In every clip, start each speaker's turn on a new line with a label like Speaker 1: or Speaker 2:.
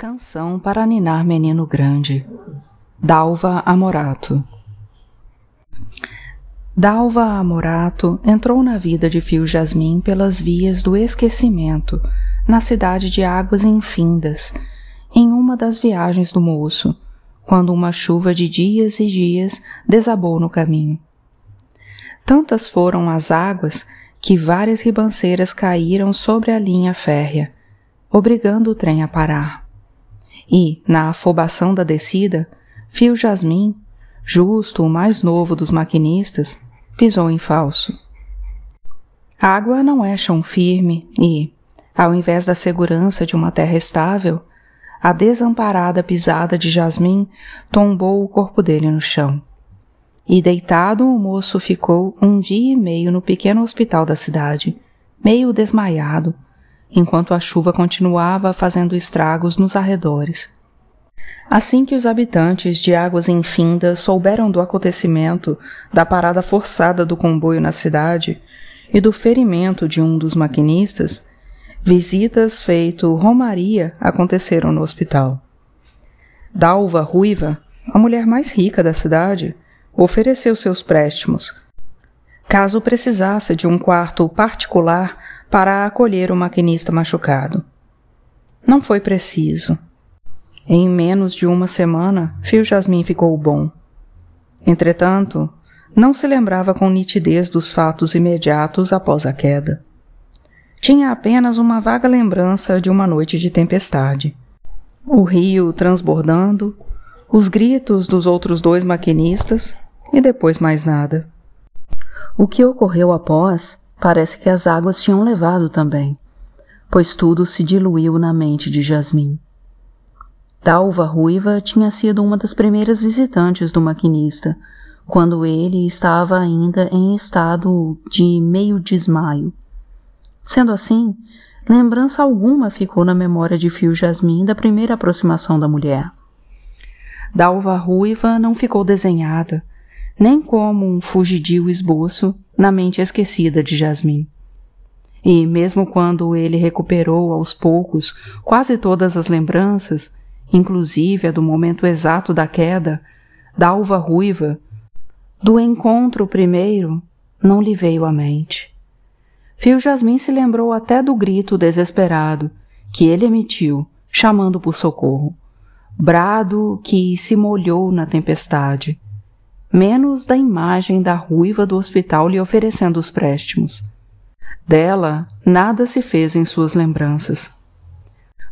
Speaker 1: Canção para ninar menino grande. Dalva Amorato. Dalva Amorato entrou na vida de Fio Jasmim pelas vias do esquecimento, na cidade de Águas Infindas, em uma das viagens do moço, quando uma chuva de dias e dias desabou no caminho. Tantas foram as águas que várias ribanceiras caíram sobre a linha férrea, obrigando o trem a parar. E, na afobação da descida, Fio Jasmin, justo o mais novo dos maquinistas, pisou em falso. Água não é chão firme e, ao invés da segurança de uma terra estável, a desamparada pisada de Jasmin tombou o corpo dele no chão. E deitado, o moço ficou um dia e meio no pequeno hospital da cidade, meio desmaiado, enquanto a chuva continuava fazendo estragos nos arredores. Assim que os habitantes de Águas Infindas souberam do acontecimento da parada forçada do comboio na cidade e do ferimento de um dos maquinistas, visitas feito romaria aconteceram no hospital. Dalva Ruiva, a mulher mais rica da cidade, ofereceu seus préstimos, caso precisasse de um quarto particular para acolher o maquinista machucado. Não foi preciso. Em menos de uma semana, Fio Jasmin ficou bom. Entretanto, não se lembrava com nitidez dos fatos imediatos após a queda. Tinha apenas uma vaga lembrança de uma noite de tempestade. O rio transbordando, os gritos dos outros dois maquinistas e depois mais nada. O que ocorreu após Parece que as águas tinham levado também, pois tudo se diluiu na mente de Jasmin. Dalva Ruiva tinha sido uma das primeiras visitantes do maquinista, quando ele estava ainda em estado de meio desmaio. Sendo assim, lembrança alguma ficou na memória de Fio Jasmin da primeira aproximação da mulher. Dalva Ruiva não ficou desenhada, nem como um fugidio esboço na mente esquecida de Jasmine. E mesmo quando ele recuperou aos poucos quase todas as lembranças, inclusive a do momento exato da queda, da alva ruiva, do encontro primeiro, não lhe veio à mente. Fio Jasmin se lembrou até do grito desesperado que ele emitiu, chamando por socorro. Brado que se molhou na tempestade menos da imagem da ruiva do hospital lhe oferecendo os préstimos. Dela, nada se fez em suas lembranças.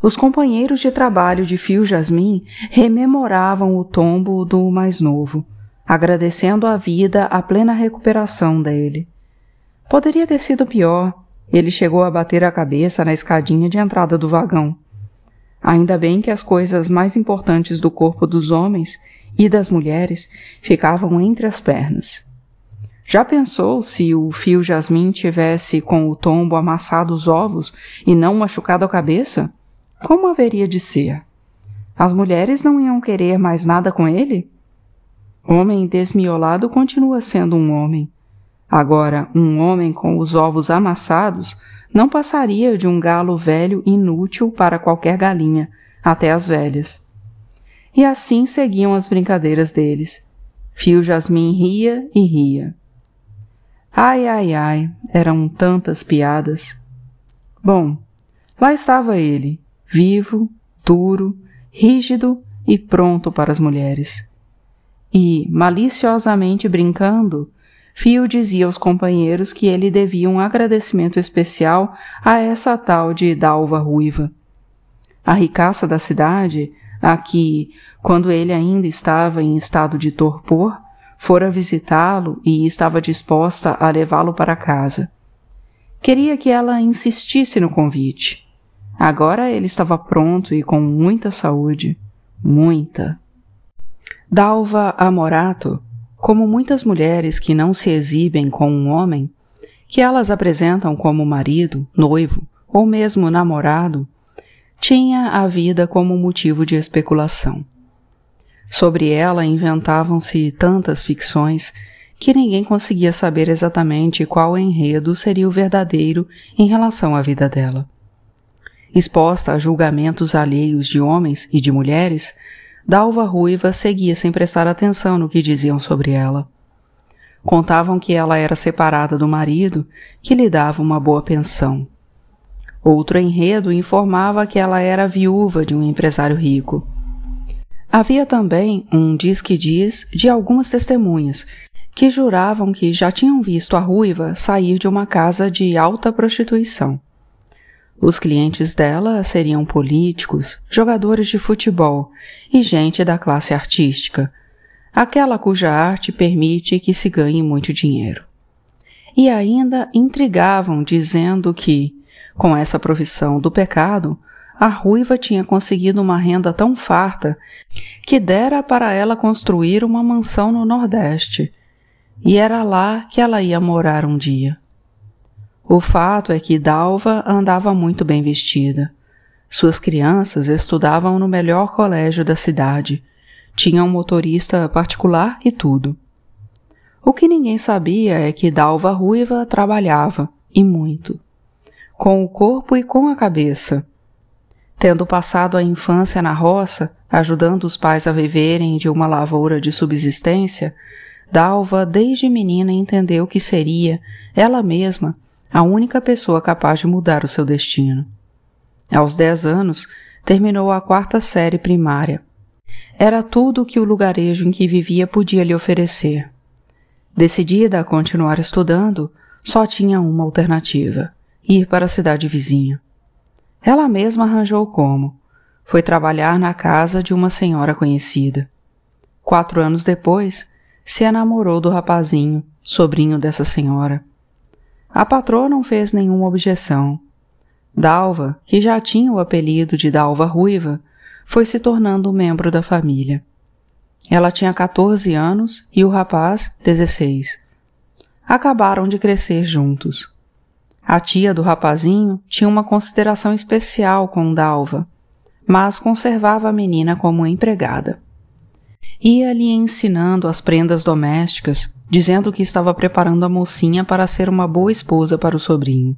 Speaker 1: Os companheiros de trabalho de Fio Jasmin rememoravam o tombo do mais novo, agradecendo à vida a plena recuperação dele. Poderia ter sido pior. Ele chegou a bater a cabeça na escadinha de entrada do vagão. Ainda bem que as coisas mais importantes do corpo dos homens e das mulheres ficavam entre as pernas. Já pensou se o fio Jasmin tivesse com o tombo amassado os ovos e não machucado a cabeça? Como haveria de ser? As mulheres não iam querer mais nada com ele? Homem desmiolado continua sendo um homem. Agora, um homem com os ovos amassados não passaria de um galo velho inútil para qualquer galinha, até as velhas. E assim seguiam as brincadeiras deles. Fio Jasmin ria e ria. Ai, ai, ai, eram tantas piadas. Bom, lá estava ele, vivo, duro, rígido e pronto para as mulheres. E, maliciosamente brincando, Fio dizia aos companheiros que ele devia um agradecimento especial a essa tal de Dalva Ruiva. A ricaça da cidade, a que, quando ele ainda estava em estado de torpor, fora visitá-lo e estava disposta a levá-lo para casa. Queria que ela insistisse no convite. Agora ele estava pronto e com muita saúde. Muita. Dalva Amorato como muitas mulheres que não se exibem com um homem, que elas apresentam como marido, noivo ou mesmo namorado, tinha a vida como motivo de especulação. Sobre ela inventavam-se tantas ficções que ninguém conseguia saber exatamente qual enredo seria o verdadeiro em relação à vida dela. Exposta a julgamentos alheios de homens e de mulheres, Dalva Ruiva seguia sem prestar atenção no que diziam sobre ela. Contavam que ela era separada do marido, que lhe dava uma boa pensão. Outro enredo informava que ela era viúva de um empresário rico. Havia também um diz que diz de algumas testemunhas que juravam que já tinham visto a ruiva sair de uma casa de alta prostituição. Os clientes dela seriam políticos, jogadores de futebol e gente da classe artística, aquela cuja arte permite que se ganhe muito dinheiro. E ainda intrigavam dizendo que, com essa profissão do pecado, a ruiva tinha conseguido uma renda tão farta que dera para ela construir uma mansão no Nordeste e era lá que ela ia morar um dia. O fato é que Dalva andava muito bem vestida. Suas crianças estudavam no melhor colégio da cidade, tinham um motorista particular e tudo. O que ninguém sabia é que Dalva Ruiva trabalhava, e muito. Com o corpo e com a cabeça. Tendo passado a infância na roça, ajudando os pais a viverem de uma lavoura de subsistência, Dalva, desde menina, entendeu que seria, ela mesma, a única pessoa capaz de mudar o seu destino. Aos dez anos, terminou a quarta série primária. Era tudo o que o lugarejo em que vivia podia lhe oferecer. Decidida a continuar estudando, só tinha uma alternativa: ir para a cidade vizinha. Ela mesma arranjou como. Foi trabalhar na casa de uma senhora conhecida. Quatro anos depois, se enamorou do rapazinho, sobrinho dessa senhora. A patroa não fez nenhuma objeção. Dalva, que já tinha o apelido de Dalva Ruiva, foi se tornando um membro da família. Ela tinha 14 anos e o rapaz 16. Acabaram de crescer juntos. A tia do rapazinho tinha uma consideração especial com Dalva, mas conservava a menina como empregada. Ia-lhe ensinando as prendas domésticas, dizendo que estava preparando a mocinha para ser uma boa esposa para o sobrinho.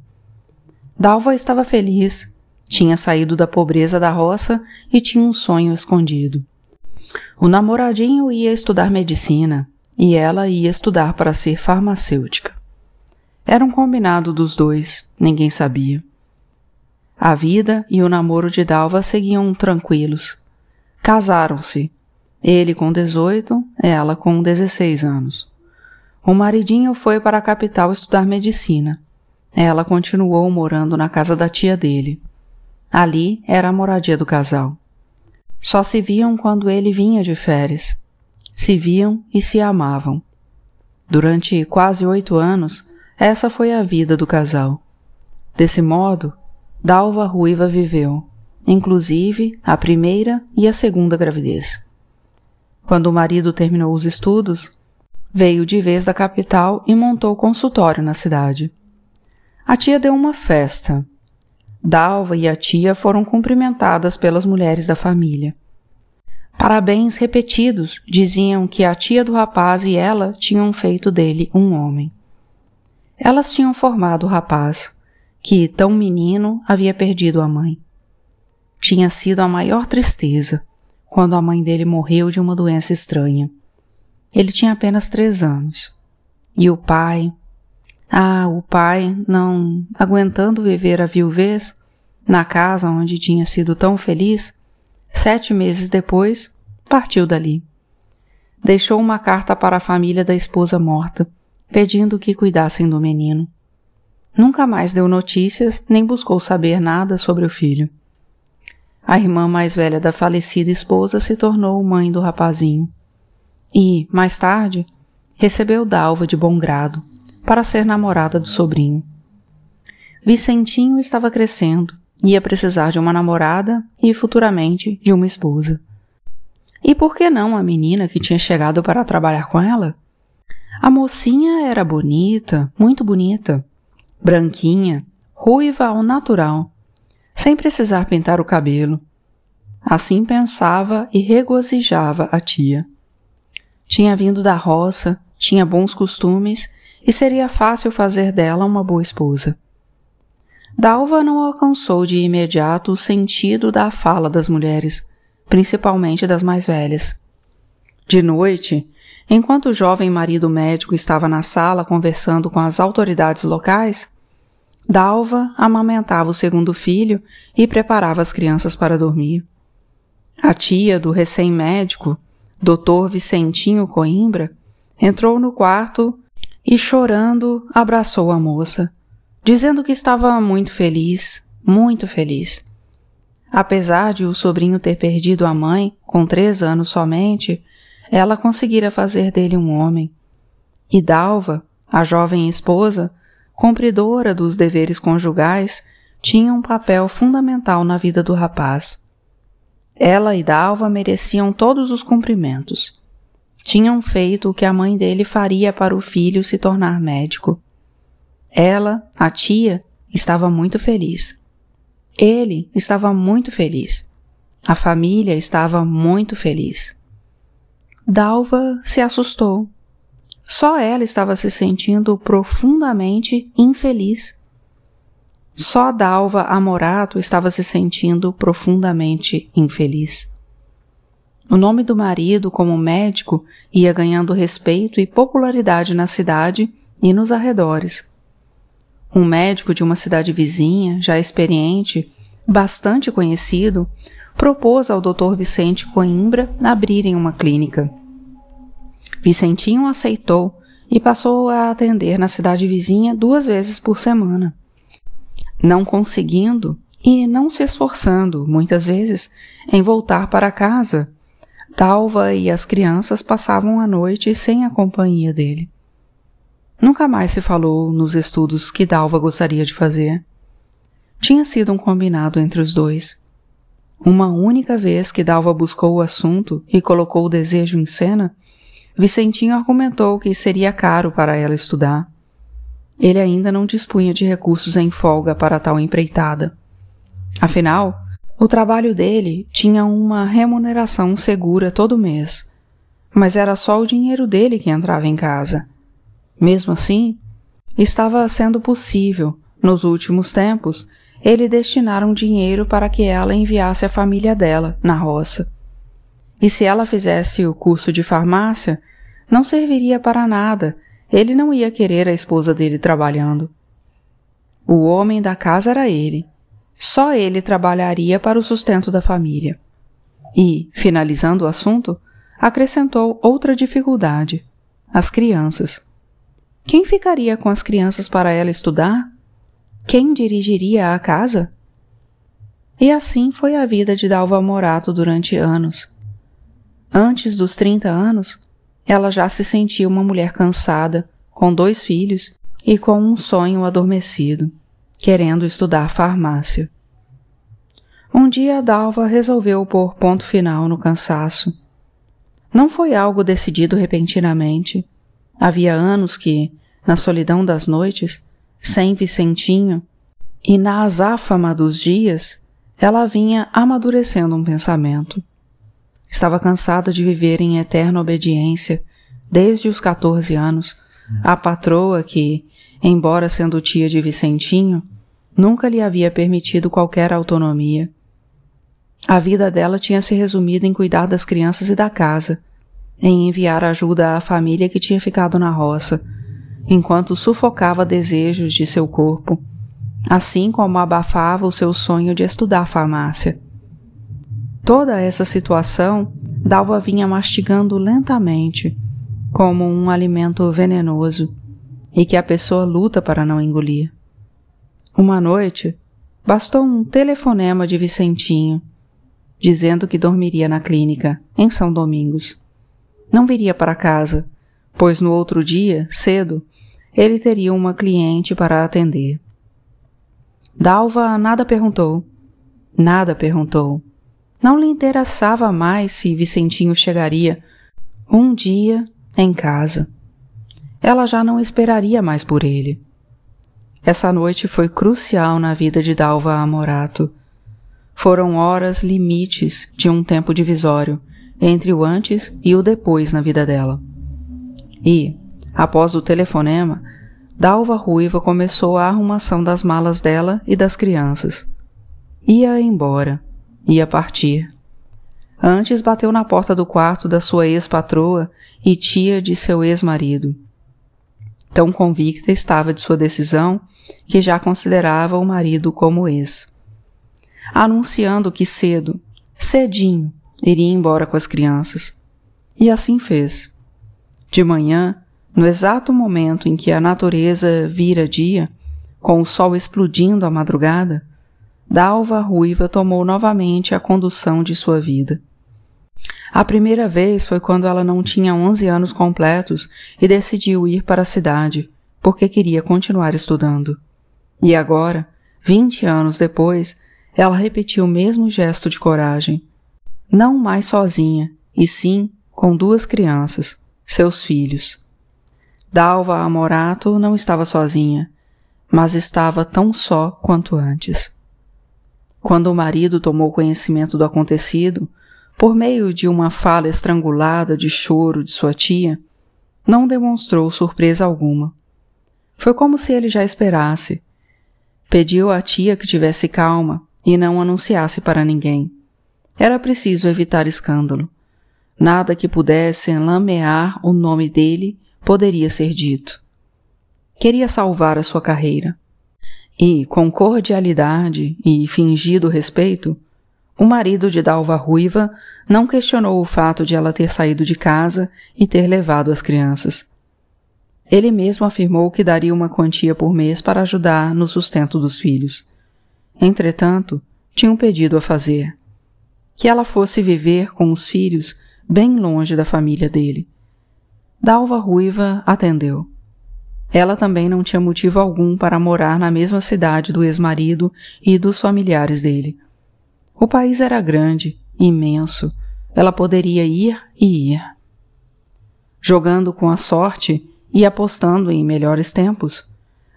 Speaker 1: Dalva estava feliz, tinha saído da pobreza da roça e tinha um sonho escondido. O namoradinho ia estudar medicina e ela ia estudar para ser farmacêutica. Era um combinado dos dois, ninguém sabia. A vida e o namoro de Dalva seguiam tranquilos. Casaram-se ele com 18, ela com 16 anos. O maridinho foi para a capital estudar medicina. Ela continuou morando na casa da tia dele. Ali era a moradia do casal. Só se viam quando ele vinha de férias. Se viam e se amavam. Durante quase oito anos, essa foi a vida do casal. Desse modo, Dalva Ruiva viveu, inclusive a primeira e a segunda gravidez. Quando o marido terminou os estudos, veio de vez da capital e montou consultório na cidade. A tia deu uma festa. Dalva e a tia foram cumprimentadas pelas mulheres da família. Parabéns repetidos diziam que a tia do rapaz e ela tinham feito dele um homem. Elas tinham formado o rapaz, que, tão menino, havia perdido a mãe. Tinha sido a maior tristeza quando a mãe dele morreu de uma doença estranha. Ele tinha apenas três anos. E o pai. Ah, o pai, não aguentando viver a viuvez, na casa onde tinha sido tão feliz, sete meses depois, partiu dali. Deixou uma carta para a família da esposa morta, pedindo que cuidassem do menino. Nunca mais deu notícias nem buscou saber nada sobre o filho. A irmã mais velha da falecida esposa se tornou mãe do rapazinho. E, mais tarde, recebeu Dalva de bom grado para ser namorada do sobrinho. Vicentinho estava crescendo, ia precisar de uma namorada e futuramente de uma esposa. E por que não a menina que tinha chegado para trabalhar com ela? A mocinha era bonita, muito bonita, branquinha, ruiva ao natural, sem precisar pintar o cabelo. Assim pensava e regozijava a tia. Tinha vindo da roça, tinha bons costumes e seria fácil fazer dela uma boa esposa. Dalva não alcançou de imediato o sentido da fala das mulheres, principalmente das mais velhas. De noite, enquanto o jovem marido médico estava na sala conversando com as autoridades locais, Dalva amamentava o segundo filho e preparava as crianças para dormir. A tia do recém-médico, Dr. Vicentinho Coimbra, entrou no quarto e, chorando, abraçou a moça, dizendo que estava muito feliz, muito feliz. Apesar de o sobrinho ter perdido a mãe, com três anos somente, ela conseguira fazer dele um homem. E Dalva, a jovem esposa, cumpridora dos deveres conjugais, tinha um papel fundamental na vida do rapaz. Ela e Dalva mereciam todos os cumprimentos. Tinham feito o que a mãe dele faria para o filho se tornar médico. Ela, a tia, estava muito feliz. Ele estava muito feliz. A família estava muito feliz. Dalva se assustou. Só ela estava se sentindo profundamente infeliz. Só Dalva Amorato estava se sentindo profundamente infeliz. O nome do marido como médico ia ganhando respeito e popularidade na cidade e nos arredores. Um médico de uma cidade vizinha, já experiente, bastante conhecido, propôs ao Dr. Vicente Coimbra abrirem uma clínica. Vicentinho aceitou e passou a atender na cidade vizinha duas vezes por semana não conseguindo e não se esforçando, muitas vezes, em voltar para casa. Dalva e as crianças passavam a noite sem a companhia dele. Nunca mais se falou nos estudos que Dalva gostaria de fazer. Tinha sido um combinado entre os dois. Uma única vez que Dalva buscou o assunto e colocou o desejo em cena, Vicentinho argumentou que seria caro para ela estudar ele ainda não dispunha de recursos em folga para tal empreitada. Afinal, o trabalho dele tinha uma remuneração segura todo mês, mas era só o dinheiro dele que entrava em casa. Mesmo assim, estava sendo possível, nos últimos tempos, ele destinar um dinheiro para que ela enviasse a família dela na roça. E se ela fizesse o curso de farmácia, não serviria para nada ele não ia querer a esposa dele trabalhando. O homem da casa era ele. Só ele trabalharia para o sustento da família. E, finalizando o assunto, acrescentou outra dificuldade: as crianças. Quem ficaria com as crianças para ela estudar? Quem dirigiria a casa? E assim foi a vida de Dalva Morato durante anos. Antes dos 30 anos, ela já se sentia uma mulher cansada, com dois filhos e com um sonho adormecido, querendo estudar farmácia. Um dia Dalva resolveu pôr ponto final no cansaço. Não foi algo decidido repentinamente. Havia anos que, na solidão das noites, sem Vicentinho, e na azáfama dos dias, ela vinha amadurecendo um pensamento. Estava cansada de viver em eterna obediência, desde os 14 anos, à patroa que, embora sendo tia de Vicentinho, nunca lhe havia permitido qualquer autonomia. A vida dela tinha se resumido em cuidar das crianças e da casa, em enviar ajuda à família que tinha ficado na roça, enquanto sufocava desejos de seu corpo, assim como abafava o seu sonho de estudar farmácia. Toda essa situação Dalva vinha mastigando lentamente, como um alimento venenoso e que a pessoa luta para não engolir. Uma noite, bastou um telefonema de Vicentinho, dizendo que dormiria na clínica, em São Domingos. Não viria para casa, pois no outro dia, cedo, ele teria uma cliente para atender. Dalva nada perguntou. Nada perguntou. Não lhe interessava mais se Vicentinho chegaria um dia em casa. Ela já não esperaria mais por ele. Essa noite foi crucial na vida de Dalva Amorato. Foram horas limites de um tempo divisório entre o antes e o depois na vida dela. E, após o telefonema, Dalva Ruiva começou a arrumação das malas dela e das crianças. Ia embora, ia partir. Antes bateu na porta do quarto da sua ex-patroa e tia de seu ex-marido. Tão convicta estava de sua decisão que já considerava o marido como ex. Anunciando que cedo, cedinho, iria embora com as crianças. E assim fez. De manhã, no exato momento em que a natureza vira dia, com o sol explodindo à madrugada, Dalva Ruiva tomou novamente a condução de sua vida. A primeira vez foi quando ela não tinha onze anos completos e decidiu ir para a cidade, porque queria continuar estudando. E agora, vinte anos depois, ela repetiu o mesmo gesto de coragem. Não mais sozinha, e sim com duas crianças, seus filhos. Dalva Amorato não estava sozinha, mas estava tão só quanto antes. Quando o marido tomou conhecimento do acontecido, por meio de uma fala estrangulada de choro de sua tia, não demonstrou surpresa alguma. Foi como se ele já esperasse. Pediu à tia que tivesse calma e não anunciasse para ninguém. Era preciso evitar escândalo. Nada que pudesse lamear o nome dele poderia ser dito. Queria salvar a sua carreira. E, com cordialidade e fingido respeito, o marido de Dalva Ruiva não questionou o fato de ela ter saído de casa e ter levado as crianças. Ele mesmo afirmou que daria uma quantia por mês para ajudar no sustento dos filhos. Entretanto, tinha um pedido a fazer: que ela fosse viver com os filhos bem longe da família dele. Dalva Ruiva atendeu. Ela também não tinha motivo algum para morar na mesma cidade do ex-marido e dos familiares dele. O país era grande, imenso. Ela poderia ir e ir. Jogando com a sorte e apostando em melhores tempos,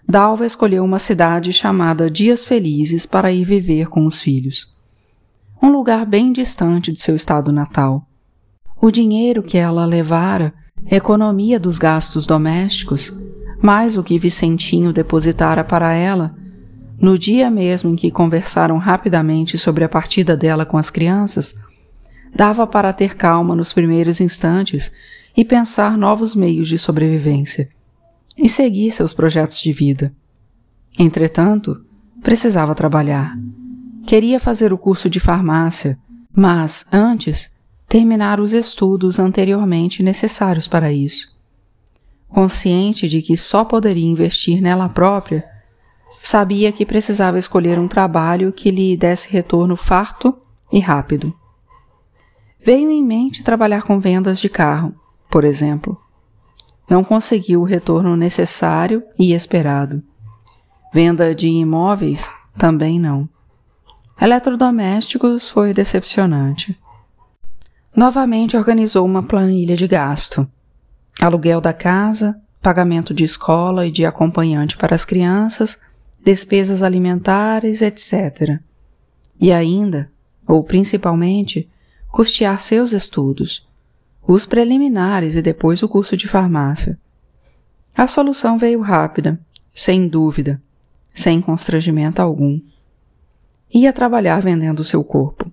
Speaker 1: Dalva escolheu uma cidade chamada Dias Felizes para ir viver com os filhos. Um lugar bem distante de seu estado natal. O dinheiro que ela levara, economia dos gastos domésticos, mais o que Vicentinho depositara para ela, no dia mesmo em que conversaram rapidamente sobre a partida dela com as crianças, dava para ter calma nos primeiros instantes e pensar novos meios de sobrevivência e seguir seus projetos de vida. Entretanto, precisava trabalhar. Queria fazer o curso de farmácia, mas, antes, terminar os estudos anteriormente necessários para isso. Consciente de que só poderia investir nela própria, sabia que precisava escolher um trabalho que lhe desse retorno farto e rápido. Veio em mente trabalhar com vendas de carro, por exemplo. Não conseguiu o retorno necessário e esperado. Venda de imóveis também não. Eletrodomésticos foi decepcionante. Novamente organizou uma planilha de gasto. Aluguel da casa, pagamento de escola e de acompanhante para as crianças, despesas alimentares, etc. E ainda, ou principalmente, custear seus estudos, os preliminares e depois o curso de farmácia. A solução veio rápida, sem dúvida, sem constrangimento algum. Ia trabalhar vendendo seu corpo.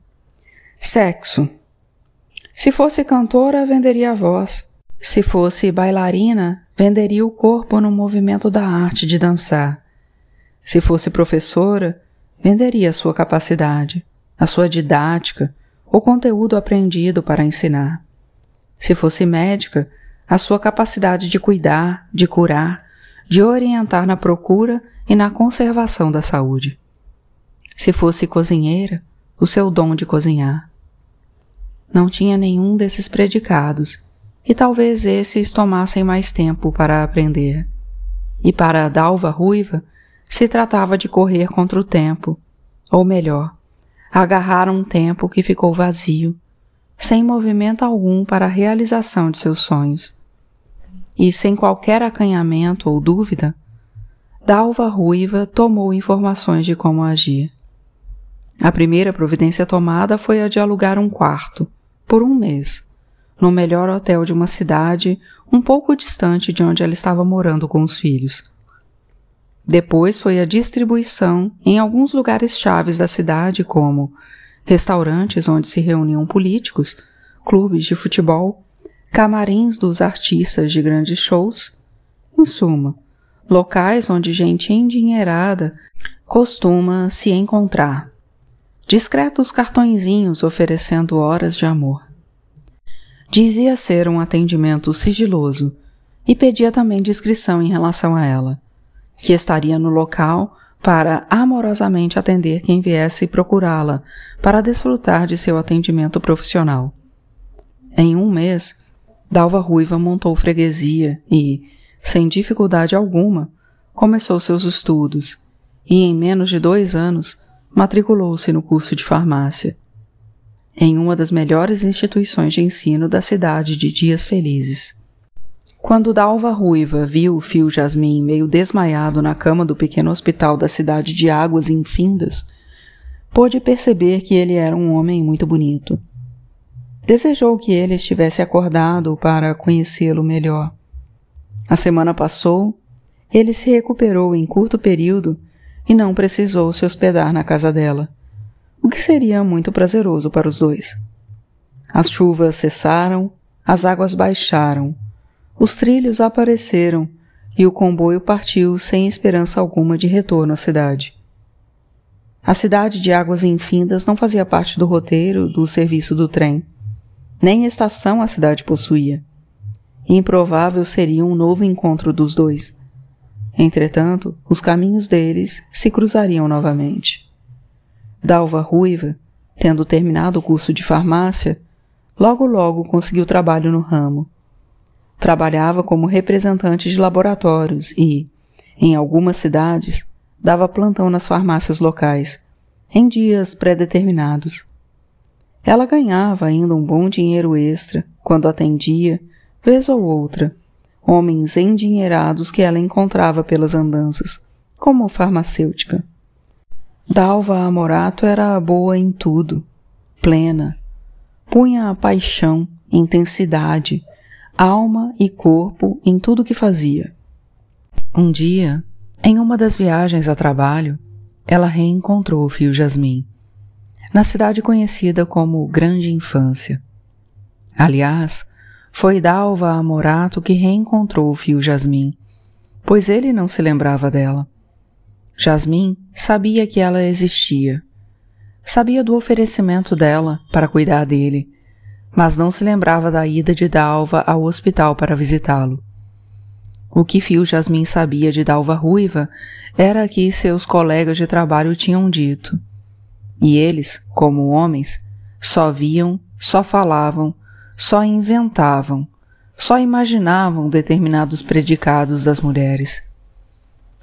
Speaker 1: Sexo. Se fosse cantora, venderia a voz. Se fosse bailarina, venderia o corpo no movimento da arte de dançar. Se fosse professora, venderia a sua capacidade, a sua didática, o conteúdo aprendido para ensinar. Se fosse médica, a sua capacidade de cuidar, de curar, de orientar na procura e na conservação da saúde. Se fosse cozinheira, o seu dom de cozinhar. Não tinha nenhum desses predicados, e talvez esses tomassem mais tempo para aprender. E para a Dalva Ruiva, se tratava de correr contra o tempo, ou melhor, agarrar um tempo que ficou vazio, sem movimento algum para a realização de seus sonhos. E sem qualquer acanhamento ou dúvida, Dalva Ruiva tomou informações de como agir. A primeira providência tomada foi a de alugar um quarto, por um mês, no melhor hotel de uma cidade um pouco distante de onde ela estava morando com os filhos. Depois foi a distribuição em alguns lugares chaves da cidade, como restaurantes onde se reuniam políticos, clubes de futebol, camarins dos artistas de grandes shows. Em suma, locais onde gente endinheirada costuma se encontrar. Discretos cartõezinhos oferecendo horas de amor. Dizia ser um atendimento sigiloso e pedia também discrição em relação a ela, que estaria no local para amorosamente atender quem viesse procurá-la para desfrutar de seu atendimento profissional. Em um mês, Dalva Ruiva montou freguesia e, sem dificuldade alguma, começou seus estudos e, em menos de dois anos, matriculou-se no curso de farmácia, em uma das melhores instituições de ensino da cidade de Dias Felizes. Quando Dalva Ruiva viu o fio Jasmim meio desmaiado na cama do pequeno hospital da cidade de Águas Infindas, pôde perceber que ele era um homem muito bonito. Desejou que ele estivesse acordado para conhecê-lo melhor. A semana passou, ele se recuperou em curto período e não precisou se hospedar na casa dela, o que seria muito prazeroso para os dois. As chuvas cessaram, as águas baixaram, os trilhos apareceram e o comboio partiu sem esperança alguma de retorno à cidade. A cidade de Águas Infindas não fazia parte do roteiro do serviço do trem. Nem estação a cidade possuía. Improvável seria um novo encontro dos dois. Entretanto, os caminhos deles se cruzariam novamente. Dalva Ruiva, tendo terminado o curso de farmácia, logo logo conseguiu trabalho no ramo Trabalhava como representante de laboratórios e, em algumas cidades, dava plantão nas farmácias locais, em dias pré-determinados. Ela ganhava ainda um bom dinheiro extra quando atendia, vez ou outra, homens endinheirados que ela encontrava pelas andanças, como farmacêutica. Dalva Amorato era boa em tudo, plena, punha paixão, intensidade, alma e corpo em tudo que fazia. Um dia, em uma das viagens a trabalho, ela reencontrou o fio Jasmim, na cidade conhecida como Grande Infância. Aliás, foi Dalva Amorato que reencontrou o fio Jasmim, pois ele não se lembrava dela. Jasmim sabia que ela existia. Sabia do oferecimento dela para cuidar dele mas não se lembrava da ida de Dalva ao hospital para visitá-lo. O que Fio Jasmin sabia de Dalva Ruiva era que seus colegas de trabalho tinham dito. E eles, como homens, só viam, só falavam, só inventavam, só imaginavam determinados predicados das mulheres.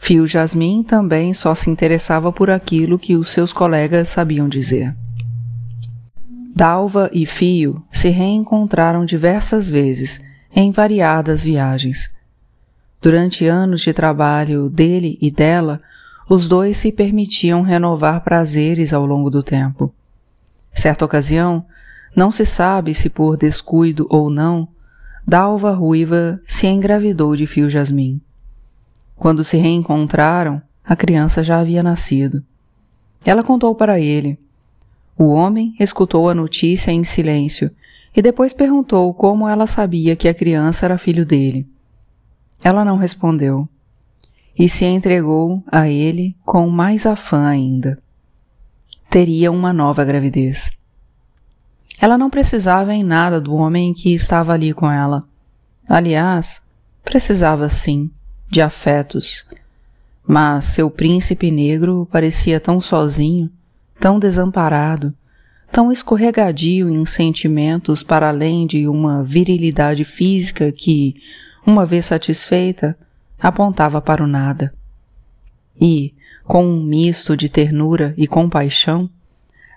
Speaker 1: Fio Jasmin também só se interessava por aquilo que os seus colegas sabiam dizer. Dalva e Fio se reencontraram diversas vezes em variadas viagens. Durante anos de trabalho dele e dela, os dois se permitiam renovar prazeres ao longo do tempo. Certa ocasião, não se sabe se por descuido ou não, Dalva Ruiva se engravidou de Fio Jasmim. Quando se reencontraram, a criança já havia nascido. Ela contou para ele o homem escutou a notícia em silêncio e depois perguntou como ela sabia que a criança era filho dele. Ela não respondeu e se entregou a ele com mais afã ainda. Teria uma nova gravidez. Ela não precisava em nada do homem que estava ali com ela. Aliás, precisava sim de afetos. Mas seu príncipe negro parecia tão sozinho tão desamparado, tão escorregadio em sentimentos para além de uma virilidade física que, uma vez satisfeita, apontava para o nada. E, com um misto de ternura e compaixão,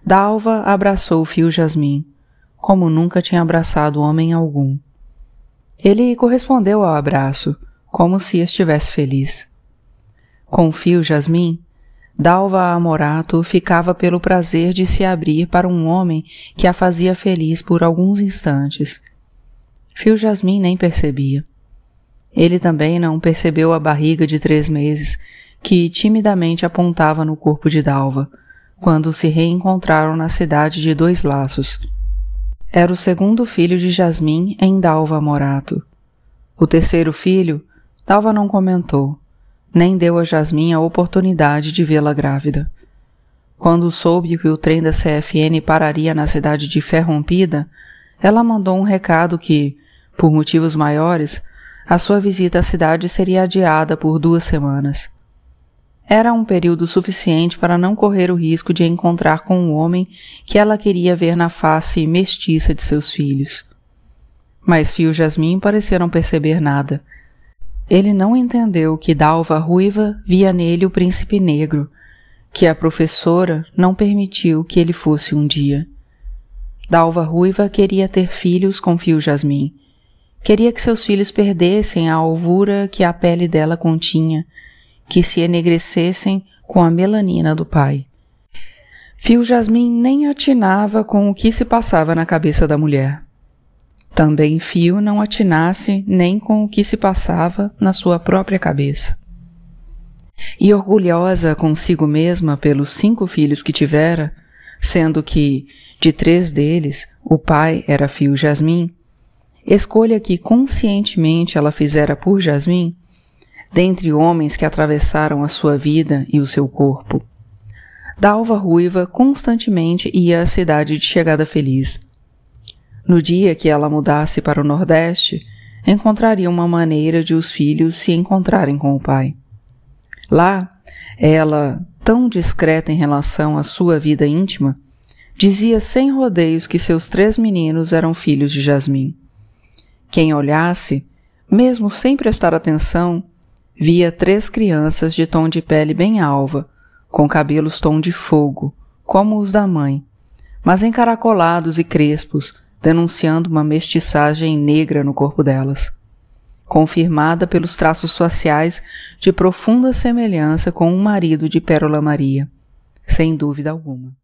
Speaker 1: Dalva abraçou o fio Jasmim, como nunca tinha abraçado homem algum. Ele correspondeu ao abraço, como se estivesse feliz. Com o fio Jasmim, Dalva Amorato ficava pelo prazer de se abrir para um homem que a fazia feliz por alguns instantes. Fio Jasmin nem percebia. Ele também não percebeu a barriga de três meses que timidamente apontava no corpo de Dalva, quando se reencontraram na cidade de Dois Laços. Era o segundo filho de Jasmin em Dalva Morato. O terceiro filho, Dalva não comentou, nem deu a Jasmin a oportunidade de vê-la grávida. Quando soube que o trem da CFN pararia na cidade de Ferrompida, ela mandou um recado que, por motivos maiores, a sua visita à cidade seria adiada por duas semanas. Era um período suficiente para não correr o risco de encontrar com um homem que ela queria ver na face mestiça de seus filhos. Mas Fio e Jasmin pareceram perceber nada. Ele não entendeu que Dalva Ruiva via nele o príncipe negro, que a professora não permitiu que ele fosse um dia. Dalva Ruiva queria ter filhos com Fio Jasmin. Queria que seus filhos perdessem a alvura que a pele dela continha, que se enegrecessem com a melanina do pai. Fio Jasmin nem atinava com o que se passava na cabeça da mulher. Também Fio não atinasse nem com o que se passava na sua própria cabeça. E orgulhosa consigo mesma pelos cinco filhos que tivera, sendo que, de três deles, o pai era Fio Jasmin, escolha que conscientemente ela fizera por Jasmin, dentre homens que atravessaram a sua vida e o seu corpo. Dalva Ruiva constantemente ia à cidade de chegada feliz. No dia que ela mudasse para o Nordeste, encontraria uma maneira de os filhos se encontrarem com o pai. Lá, ela, tão discreta em relação à sua vida íntima, dizia sem rodeios que seus três meninos eram filhos de Jasmim. Quem olhasse, mesmo sem prestar atenção, via três crianças de tom de pele bem alva, com cabelos tom de fogo, como os da mãe, mas encaracolados e crespos, denunciando uma mestiçagem negra no corpo delas, confirmada pelos traços faciais de profunda semelhança com um marido de Pérola Maria, sem dúvida alguma.